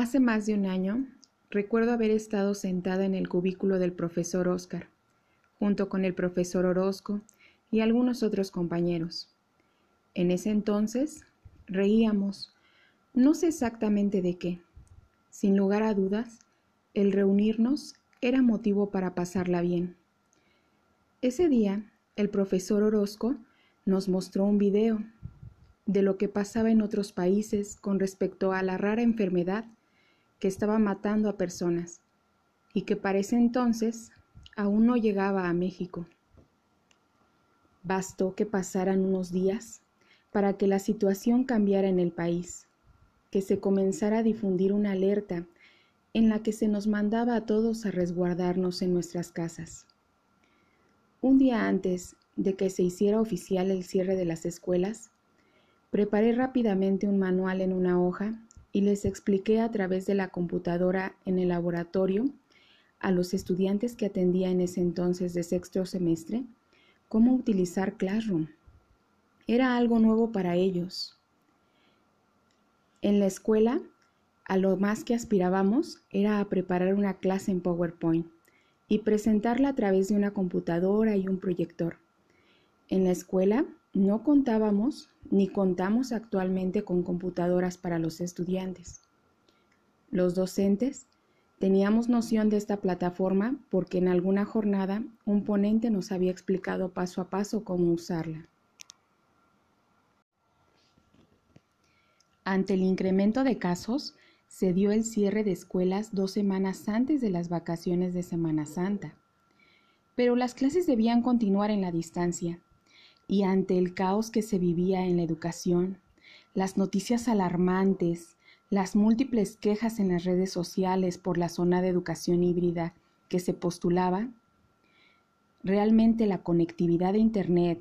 Hace más de un año, recuerdo haber estado sentada en el cubículo del profesor Oscar, junto con el profesor Orozco y algunos otros compañeros. En ese entonces, reíamos, no sé exactamente de qué. Sin lugar a dudas, el reunirnos era motivo para pasarla bien. Ese día, el profesor Orozco nos mostró un video de lo que pasaba en otros países con respecto a la rara enfermedad que estaba matando a personas y que para ese entonces aún no llegaba a México. Bastó que pasaran unos días para que la situación cambiara en el país, que se comenzara a difundir una alerta en la que se nos mandaba a todos a resguardarnos en nuestras casas. Un día antes de que se hiciera oficial el cierre de las escuelas, preparé rápidamente un manual en una hoja y les expliqué a través de la computadora en el laboratorio a los estudiantes que atendía en ese entonces de sexto semestre cómo utilizar Classroom. Era algo nuevo para ellos. En la escuela, a lo más que aspirábamos era a preparar una clase en PowerPoint y presentarla a través de una computadora y un proyector. En la escuela no contábamos ni contamos actualmente con computadoras para los estudiantes. Los docentes teníamos noción de esta plataforma porque en alguna jornada un ponente nos había explicado paso a paso cómo usarla. Ante el incremento de casos, se dio el cierre de escuelas dos semanas antes de las vacaciones de Semana Santa. Pero las clases debían continuar en la distancia y ante el caos que se vivía en la educación, las noticias alarmantes, las múltiples quejas en las redes sociales por la zona de educación híbrida que se postulaba, realmente la conectividad de Internet,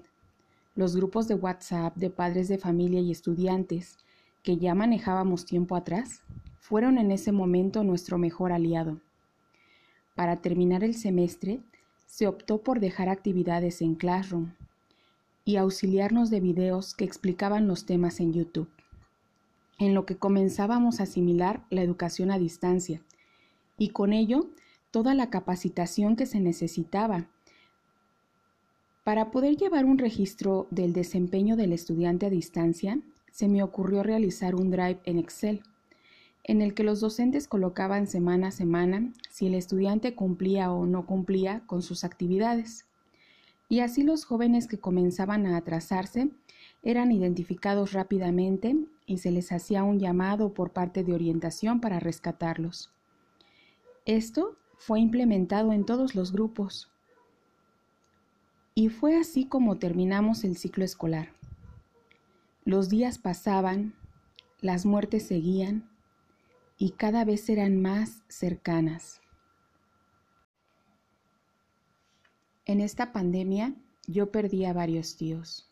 los grupos de WhatsApp de padres de familia y estudiantes que ya manejábamos tiempo atrás, fueron en ese momento nuestro mejor aliado. Para terminar el semestre, se optó por dejar actividades en Classroom, y auxiliarnos de videos que explicaban los temas en YouTube, en lo que comenzábamos a asimilar la educación a distancia y con ello toda la capacitación que se necesitaba para poder llevar un registro del desempeño del estudiante a distancia, se me ocurrió realizar un drive en Excel, en el que los docentes colocaban semana a semana si el estudiante cumplía o no cumplía con sus actividades y así los jóvenes que comenzaban a atrasarse eran identificados rápidamente y se les hacía un llamado por parte de orientación para rescatarlos. Esto fue implementado en todos los grupos. Y fue así como terminamos el ciclo escolar. Los días pasaban, las muertes seguían y cada vez eran más cercanas. En esta pandemia yo perdí a varios tíos.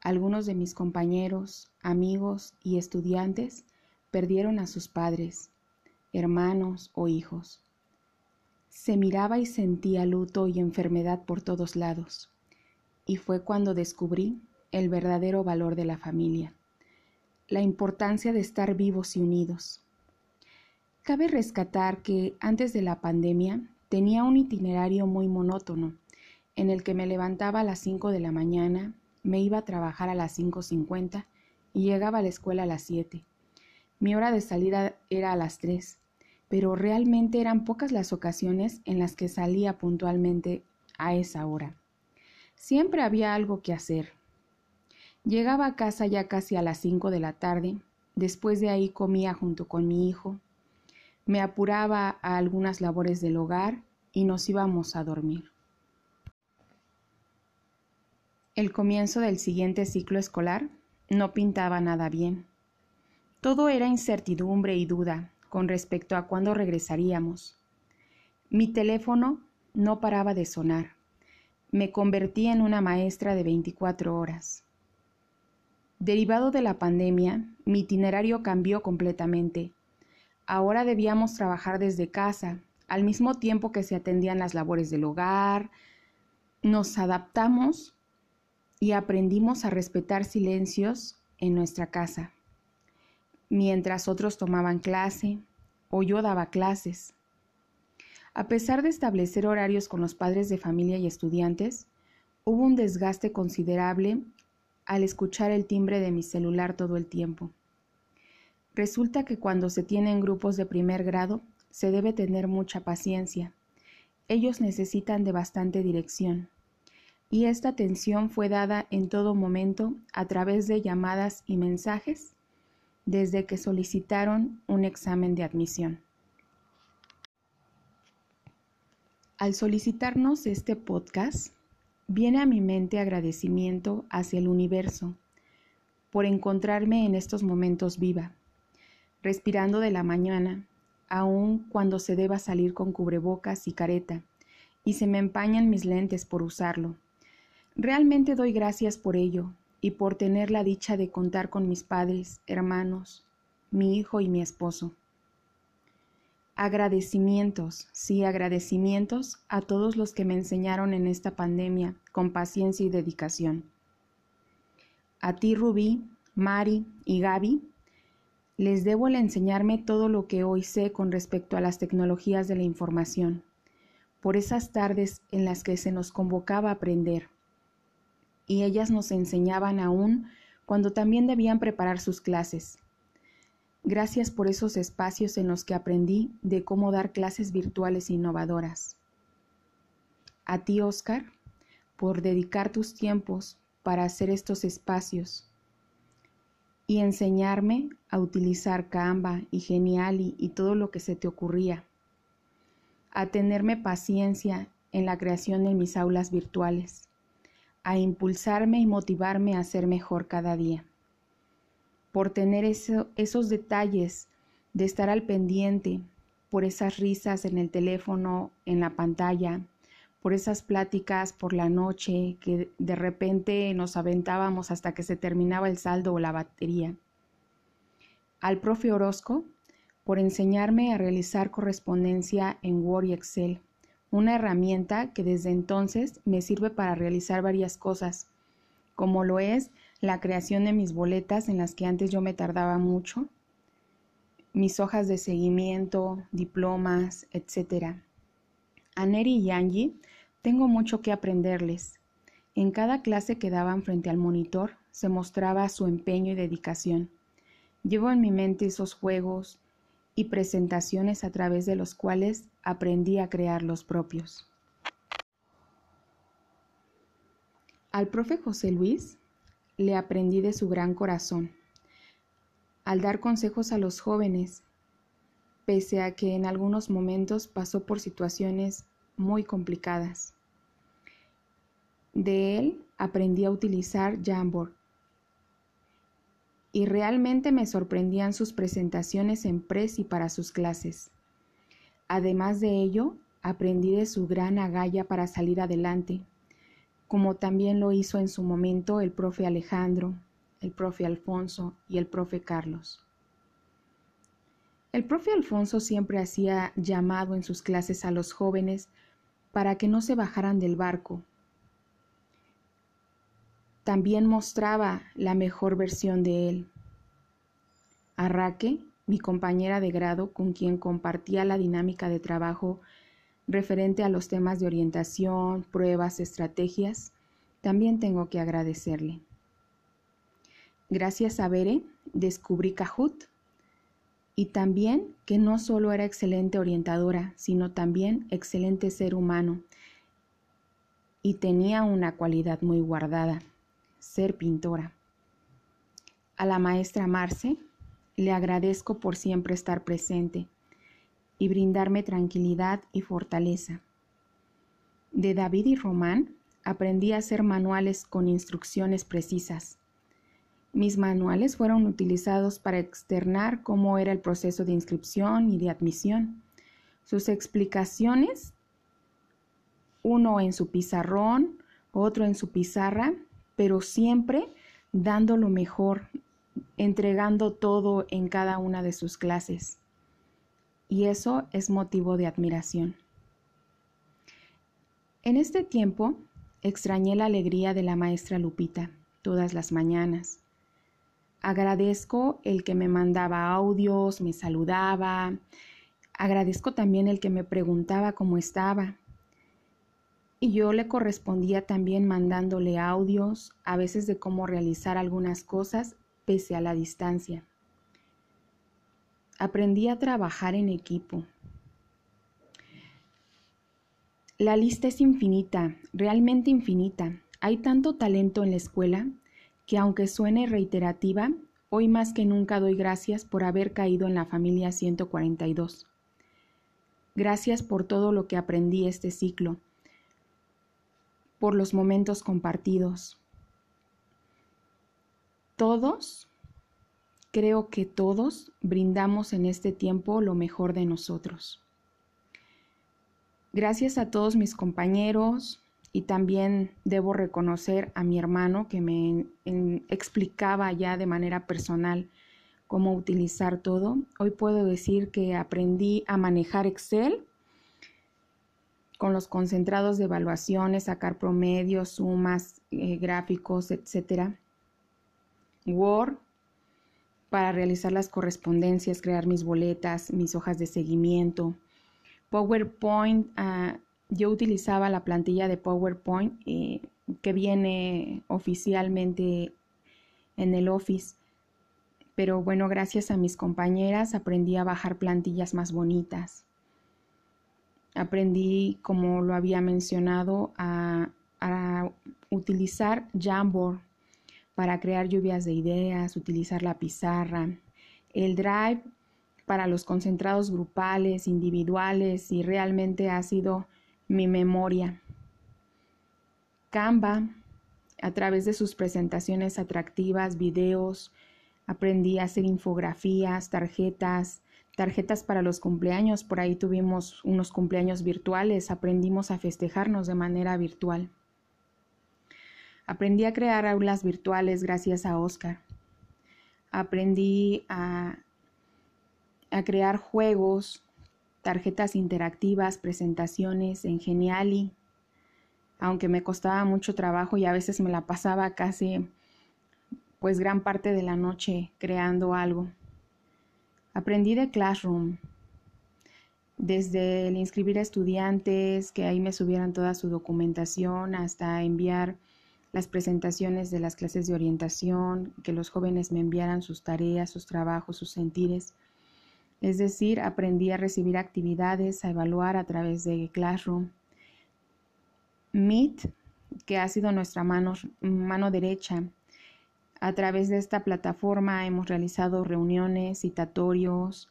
Algunos de mis compañeros, amigos y estudiantes perdieron a sus padres, hermanos o hijos. Se miraba y sentía luto y enfermedad por todos lados, y fue cuando descubrí el verdadero valor de la familia, la importancia de estar vivos y unidos. Cabe rescatar que antes de la pandemia tenía un itinerario muy monótono en el que me levantaba a las 5 de la mañana, me iba a trabajar a las 5.50 y llegaba a la escuela a las 7. Mi hora de salida era a las 3, pero realmente eran pocas las ocasiones en las que salía puntualmente a esa hora. Siempre había algo que hacer. Llegaba a casa ya casi a las 5 de la tarde, después de ahí comía junto con mi hijo, me apuraba a algunas labores del hogar y nos íbamos a dormir. El comienzo del siguiente ciclo escolar no pintaba nada bien. Todo era incertidumbre y duda con respecto a cuándo regresaríamos. Mi teléfono no paraba de sonar. Me convertí en una maestra de 24 horas. Derivado de la pandemia, mi itinerario cambió completamente. Ahora debíamos trabajar desde casa, al mismo tiempo que se atendían las labores del hogar. Nos adaptamos y aprendimos a respetar silencios en nuestra casa. Mientras otros tomaban clase, o yo daba clases. A pesar de establecer horarios con los padres de familia y estudiantes, hubo un desgaste considerable al escuchar el timbre de mi celular todo el tiempo. Resulta que cuando se tienen grupos de primer grado, se debe tener mucha paciencia. Ellos necesitan de bastante dirección. Y esta atención fue dada en todo momento a través de llamadas y mensajes desde que solicitaron un examen de admisión. Al solicitarnos este podcast, viene a mi mente agradecimiento hacia el universo por encontrarme en estos momentos viva respirando de la mañana, aun cuando se deba salir con cubrebocas y careta, y se me empañan mis lentes por usarlo. Realmente doy gracias por ello y por tener la dicha de contar con mis padres, hermanos, mi hijo y mi esposo. Agradecimientos, sí, agradecimientos a todos los que me enseñaron en esta pandemia con paciencia y dedicación. A ti, Rubí, Mari y Gaby, les debo el enseñarme todo lo que hoy sé con respecto a las tecnologías de la información, por esas tardes en las que se nos convocaba a aprender. Y ellas nos enseñaban aún cuando también debían preparar sus clases. Gracias por esos espacios en los que aprendí de cómo dar clases virtuales innovadoras. A ti, Oscar, por dedicar tus tiempos para hacer estos espacios y enseñarme a utilizar Canva y Geniali y todo lo que se te ocurría, a tenerme paciencia en la creación de mis aulas virtuales, a impulsarme y motivarme a ser mejor cada día, por tener esos detalles de estar al pendiente, por esas risas en el teléfono, en la pantalla, por esas pláticas por la noche que de repente nos aventábamos hasta que se terminaba el saldo o la batería. Al profe Orozco por enseñarme a realizar correspondencia en Word y Excel, una herramienta que desde entonces me sirve para realizar varias cosas, como lo es la creación de mis boletas en las que antes yo me tardaba mucho, mis hojas de seguimiento, diplomas, etc. A Neri y Angie tengo mucho que aprenderles. En cada clase que daban frente al monitor se mostraba su empeño y dedicación. Llevo en mi mente esos juegos y presentaciones a través de los cuales aprendí a crear los propios. Al profe José Luis le aprendí de su gran corazón. Al dar consejos a los jóvenes, pese a que en algunos momentos pasó por situaciones muy complicadas. De él aprendí a utilizar Jamboard y realmente me sorprendían sus presentaciones en pres y para sus clases. Además de ello, aprendí de su gran agalla para salir adelante, como también lo hizo en su momento el profe Alejandro, el profe Alfonso y el profe Carlos. El profe Alfonso siempre hacía llamado en sus clases a los jóvenes para que no se bajaran del barco también mostraba la mejor versión de él. A Raque, mi compañera de grado con quien compartía la dinámica de trabajo referente a los temas de orientación, pruebas, estrategias, también tengo que agradecerle. Gracias a Bere descubrí Kahoot y también que no solo era excelente orientadora, sino también excelente ser humano y tenía una cualidad muy guardada ser pintora. A la maestra Marce le agradezco por siempre estar presente y brindarme tranquilidad y fortaleza. De David y Román aprendí a hacer manuales con instrucciones precisas. Mis manuales fueron utilizados para externar cómo era el proceso de inscripción y de admisión. Sus explicaciones, uno en su pizarrón, otro en su pizarra, pero siempre dando lo mejor, entregando todo en cada una de sus clases. Y eso es motivo de admiración. En este tiempo extrañé la alegría de la maestra Lupita todas las mañanas. Agradezco el que me mandaba audios, me saludaba, Agradezco también el que me preguntaba cómo estaba. Y yo le correspondía también mandándole audios, a veces de cómo realizar algunas cosas pese a la distancia. Aprendí a trabajar en equipo. La lista es infinita, realmente infinita. Hay tanto talento en la escuela que aunque suene reiterativa, hoy más que nunca doy gracias por haber caído en la familia 142. Gracias por todo lo que aprendí este ciclo, por los momentos compartidos. Todos, creo que todos brindamos en este tiempo lo mejor de nosotros. Gracias a todos mis compañeros y también debo reconocer a mi hermano que me explicaba ya de manera personal cómo utilizar todo. Hoy puedo decir que aprendí a manejar Excel con los concentrados de evaluaciones, sacar promedios, sumas, eh, gráficos, etc. Word para realizar las correspondencias, crear mis boletas, mis hojas de seguimiento. PowerPoint, ah, yo utilizaba la plantilla de PowerPoint eh, que viene oficialmente en el Office pero bueno, gracias a mis compañeras aprendí a bajar plantillas más bonitas. Aprendí, como lo había mencionado, a, utilizar Jamboard para crear lluvias de ideas, utilizar la pizarra, el Drive para los concentrados grupales, individuales y realmente ha sido mi memoria. Canva, a través de sus presentaciones atractivas, videos, Aprendí a hacer infografías, tarjetas, tarjetas para los cumpleaños. Por ahí tuvimos unos cumpleaños virtuales. Aprendimos a festejarnos de manera virtual. Aprendí a crear aulas virtuales gracias a Oscar. Aprendí a, crear juegos, tarjetas interactivas, presentaciones en Geniali, aunque me costaba mucho trabajo y a veces me la pasaba casi pues gran parte de la noche creando algo. Aprendí de Classroom, desde el inscribir a estudiantes, que ahí me subieran toda su documentación, hasta enviar las presentaciones de las clases de orientación, que los jóvenes me enviaran sus tareas, sus trabajos, sus sentires. Es decir, aprendí a recibir actividades, a evaluar a través de Classroom. Meet, que ha sido nuestra mano, mano derecha a través de esta plataforma hemos realizado reuniones, citatorios,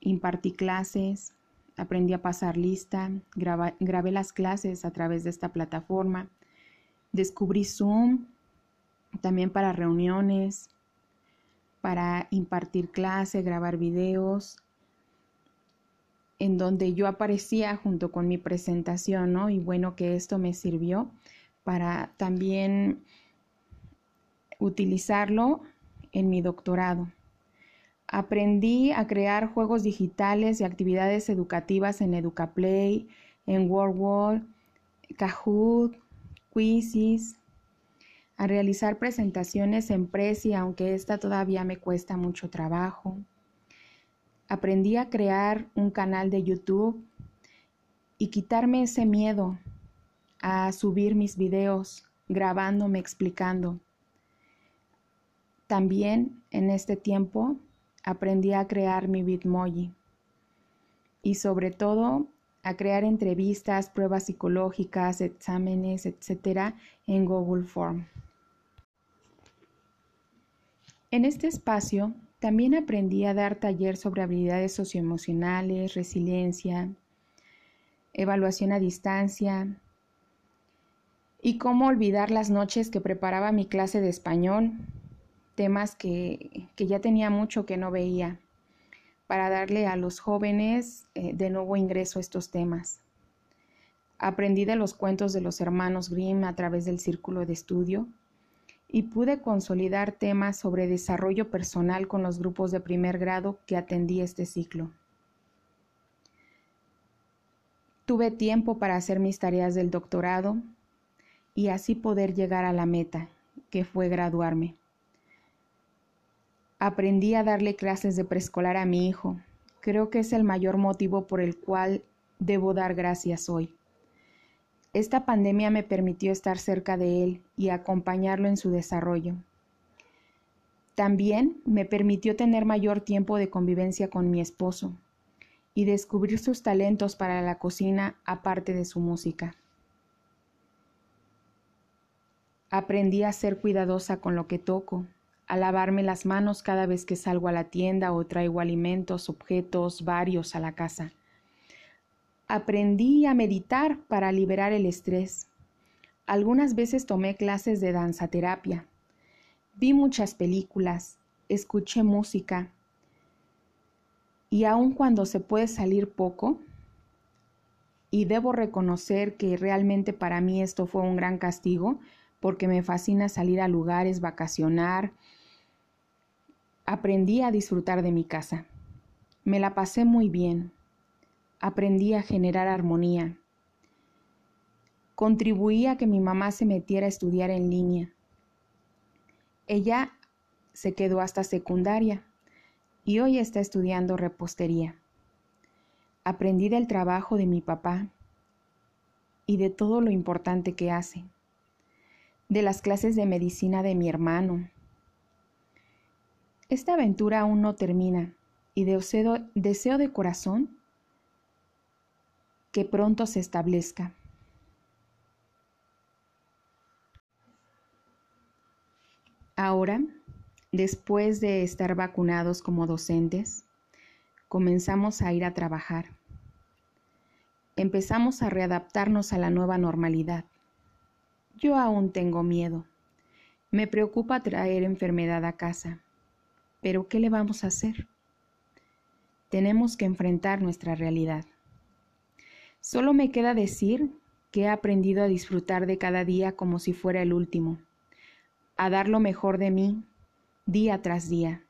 impartí clases, aprendí a pasar lista, grabé las clases a través de esta plataforma, descubrí Zoom también para reuniones, para impartir clase, grabar videos, en donde yo aparecía junto con mi presentación, ¿no? Y bueno, que esto me sirvió para también utilizarlo en mi doctorado. Aprendí a crear juegos digitales y actividades educativas en EducaPlay, en WordWall, Kahoot, Quizzes, a realizar presentaciones en Prezi, aunque esta todavía me cuesta mucho trabajo. Aprendí a crear un canal de YouTube y quitarme ese miedo a subir mis videos grabándome explicando. También en este tiempo aprendí a crear mi Bitmoji y sobre todo a crear entrevistas, pruebas psicológicas, exámenes, etcétera, en Google Form. En este espacio también aprendí a dar taller sobre habilidades socioemocionales, resiliencia, evaluación a distancia y cómo olvidar las noches que preparaba mi clase de español temas que, ya tenía mucho que no veía, para darle a los jóvenes eh, de nuevo ingreso a estos temas. Aprendí de los cuentos de los hermanos Grimm a través del círculo de estudio y pude consolidar temas sobre desarrollo personal con los grupos de primer grado que atendí este ciclo. Tuve tiempo para hacer mis tareas del doctorado y así poder llegar a la meta, que fue graduarme. Aprendí a darle clases de preescolar a mi hijo, creo que es el mayor motivo por el cual debo dar gracias hoy. Esta pandemia me permitió estar cerca de él y acompañarlo en su desarrollo. También me permitió tener mayor tiempo de convivencia con mi esposo y descubrir sus talentos para la cocina aparte de su música. Aprendí a ser cuidadosa con lo que toco, a lavarme las manos cada vez que salgo a la tienda o traigo alimentos, objetos varios a la casa. Aprendí a meditar para liberar el estrés. Algunas veces tomé clases de danza terapia. Vi muchas películas, escuché música, y aun cuando se puede salir poco, y debo reconocer que realmente para mí esto fue un gran castigo, porque me fascina salir a lugares, vacacionar, aprendí a disfrutar de mi casa. Me la pasé muy bien. Aprendí a generar armonía. Contribuí a que mi mamá se metiera a estudiar en línea. Ella se quedó hasta secundaria y hoy está estudiando repostería. Aprendí del trabajo de mi papá y de todo lo importante que hace, de las clases de medicina de mi hermano. Esta aventura aún no termina y deseo, deseo de corazón que pronto se establezca. Ahora Después de estar vacunados como docentes, comenzamos a ir a trabajar. Empezamos a readaptarnos a la nueva normalidad. Yo aún tengo miedo. Me preocupa traer enfermedad a casa. Pero ¿qué le vamos a hacer? Tenemos que enfrentar nuestra realidad. Solo me queda decir que he aprendido a disfrutar de cada día como si fuera el último, a dar lo mejor de mí día tras día,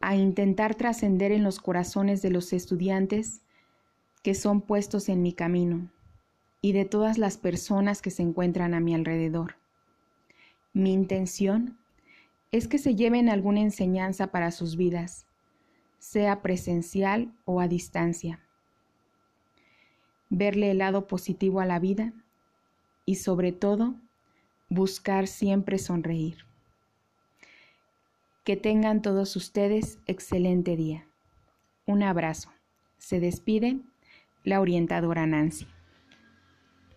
a intentar trascender en los corazones de los estudiantes que son puestos en mi camino y de todas las personas que se encuentran a mi alrededor. Mi intención es que se lleven alguna enseñanza para sus vidas, sea presencial o a distancia. Verle el lado positivo a la vida y sobre todo buscar siempre sonreír. Que tengan todos ustedes excelente día. Un abrazo. Se despide la orientadora Nancy.